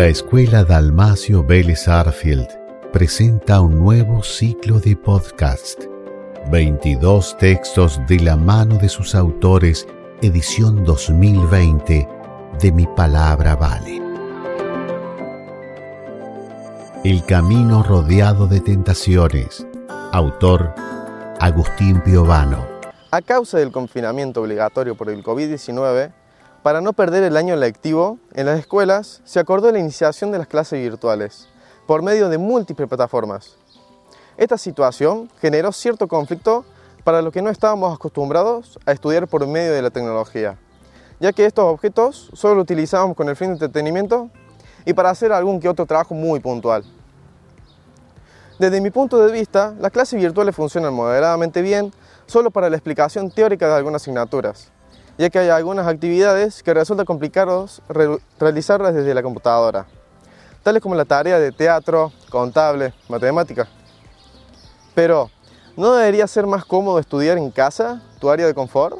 La Escuela Dalmacio Vélez Arfield presenta un nuevo ciclo de podcast. 22 textos de la mano de sus autores, edición 2020 de Mi Palabra Vale. El camino rodeado de tentaciones. Autor Agustín Piovano. A causa del confinamiento obligatorio por el COVID-19, para no perder el año lectivo, en las escuelas se acordó la iniciación de las clases virtuales por medio de múltiples plataformas. Esta situación generó cierto conflicto para los que no estábamos acostumbrados a estudiar por medio de la tecnología, ya que estos objetos solo los utilizábamos con el fin de entretenimiento y para hacer algún que otro trabajo muy puntual. Desde mi punto de vista, las clases virtuales funcionan moderadamente bien solo para la explicación teórica de algunas asignaturas, ya que hay algunas actividades que resulta complicados realizarlas desde la computadora, tales como la tarea de teatro, contable, matemática. Pero, ¿no debería ser más cómodo estudiar en casa, tu área de confort?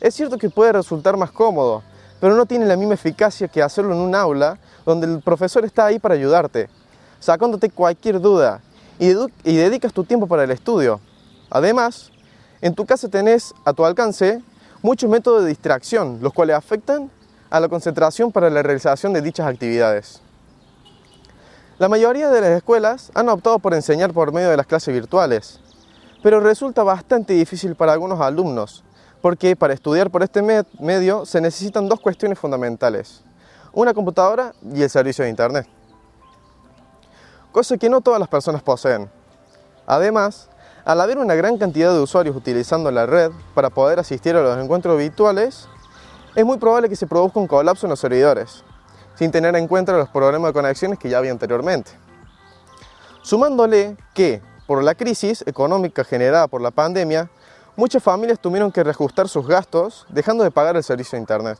Es cierto que puede resultar más cómodo, pero no tiene la misma eficacia que hacerlo en un aula donde el profesor está ahí para ayudarte, sacándote cualquier duda y, y dedicas tu tiempo para el estudio. Además, en tu casa tenés a tu alcance muchos métodos de distracción, los cuales afectan a la concentración para la realización de dichas actividades. La mayoría de las escuelas han optado por enseñar por medio de las clases virtuales, pero resulta bastante difícil para algunos alumnos, porque para estudiar por este medio se necesitan dos cuestiones fundamentales, una computadora y el servicio de Internet, cosa que no todas las personas poseen. Además, al haber una gran cantidad de usuarios utilizando la red para poder asistir a los encuentros virtuales, es muy probable que se produzca un colapso en los servidores, sin tener en cuenta los problemas de conexiones que ya había anteriormente. Sumándole que, por la crisis económica generada por la pandemia, muchas familias tuvieron que reajustar sus gastos dejando de pagar el servicio de Internet.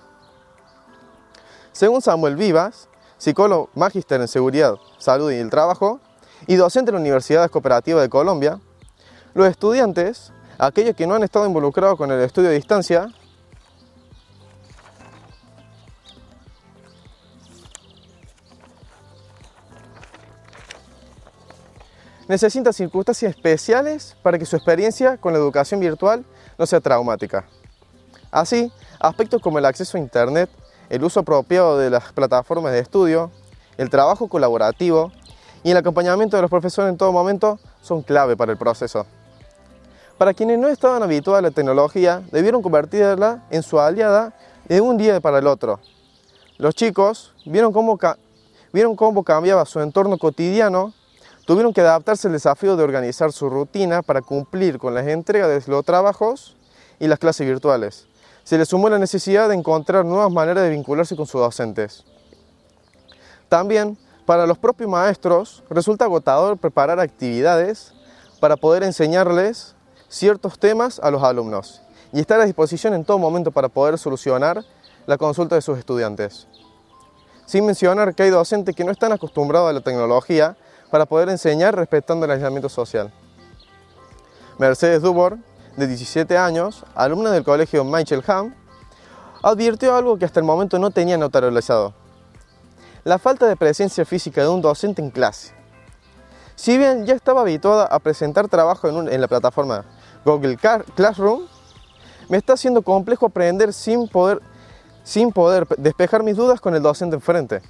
Según Samuel Vivas, psicólogo magíster en seguridad, salud y el trabajo, y docente en la Universidad Cooperativa de Colombia, los estudiantes, aquellos que no han estado involucrados con el estudio a distancia, necesitan circunstancias especiales para que su experiencia con la educación virtual no sea traumática. Así, aspectos como el acceso a Internet, el uso apropiado de las plataformas de estudio, el trabajo colaborativo y el acompañamiento de los profesores en todo momento son clave para el proceso. Para quienes no estaban habituados a la tecnología, debieron convertirla en su aliada de un día para el otro. Los chicos vieron cómo, vieron cómo cambiaba su entorno cotidiano, tuvieron que adaptarse al desafío de organizar su rutina para cumplir con las entregas de los trabajos y las clases virtuales. Se les sumó la necesidad de encontrar nuevas maneras de vincularse con sus docentes. También, para los propios maestros, resulta agotador preparar actividades para poder enseñarles ciertos temas a los alumnos y estar a disposición en todo momento para poder solucionar la consulta de sus estudiantes. Sin mencionar que hay docentes que no están acostumbrados a la tecnología para poder enseñar respetando el aislamiento social. Mercedes Dubor, de 17 años, alumna del colegio Michael Ham, advirtió algo que hasta el momento no tenía notarializado. La falta de presencia física de un docente en clase. Si bien ya estaba habituada a presentar trabajo en la plataforma Google Classroom, me está haciendo complejo aprender sin poder, sin poder despejar mis dudas con el docente enfrente.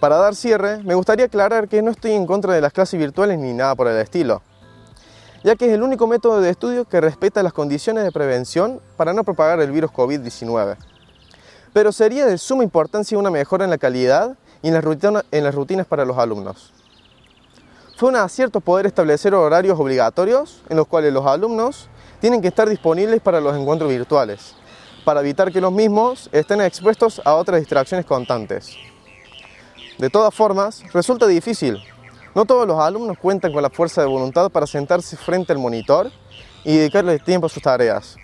Para dar cierre, me gustaría aclarar que no estoy en contra de las clases virtuales ni nada por el estilo, ya que es el único método de estudio que respeta las condiciones de prevención para no propagar el virus COVID-19. Pero sería de suma importancia una mejora en la calidad y en las rutinas para los alumnos. Fue un acierto poder establecer horarios obligatorios en los cuales los alumnos tienen que estar disponibles para los encuentros virtuales, para evitar que los mismos estén expuestos a otras distracciones constantes. De todas formas, resulta difícil. No todos los alumnos cuentan con la fuerza de voluntad para sentarse frente al monitor y dedicarle tiempo a sus tareas.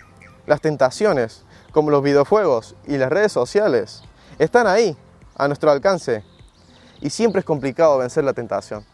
Las tentaciones, como los videojuegos y las redes sociales, están ahí, a nuestro alcance, y siempre es complicado vencer la tentación.